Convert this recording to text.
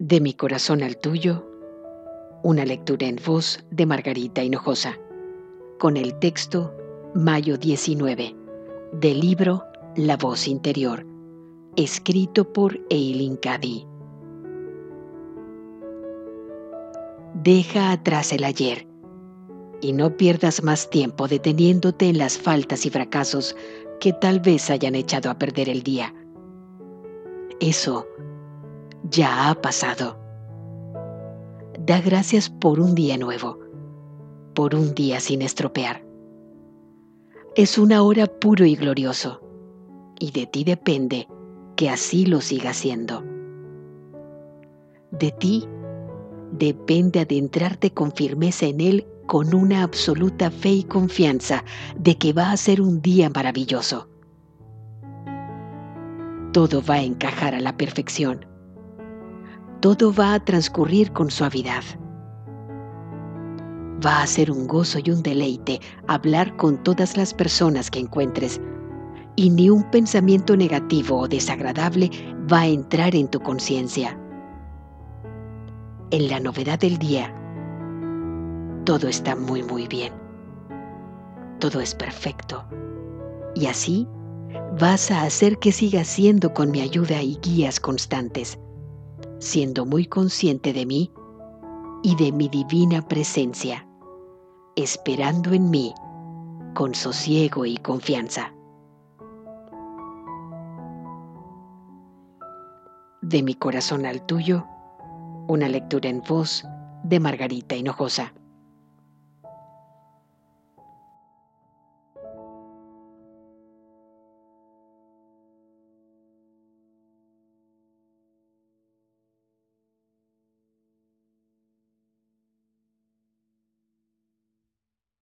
De mi corazón al tuyo, una lectura en voz de Margarita Hinojosa, con el texto Mayo 19, del libro La voz interior, escrito por Eileen Cady. Deja atrás el ayer y no pierdas más tiempo deteniéndote en las faltas y fracasos que tal vez hayan echado a perder el día. Eso ya ha pasado. Da gracias por un día nuevo, por un día sin estropear. Es una hora puro y glorioso, y de ti depende que así lo siga siendo. De ti depende adentrarte con firmeza en Él con una absoluta fe y confianza de que va a ser un día maravilloso. Todo va a encajar a la perfección. Todo va a transcurrir con suavidad. Va a ser un gozo y un deleite hablar con todas las personas que encuentres y ni un pensamiento negativo o desagradable va a entrar en tu conciencia. En la novedad del día, todo está muy muy bien. Todo es perfecto. Y así vas a hacer que siga siendo con mi ayuda y guías constantes, siendo muy consciente de mí y de mi divina presencia, esperando en mí con sosiego y confianza. De mi corazón al tuyo, una lectura en voz de Margarita Hinojosa.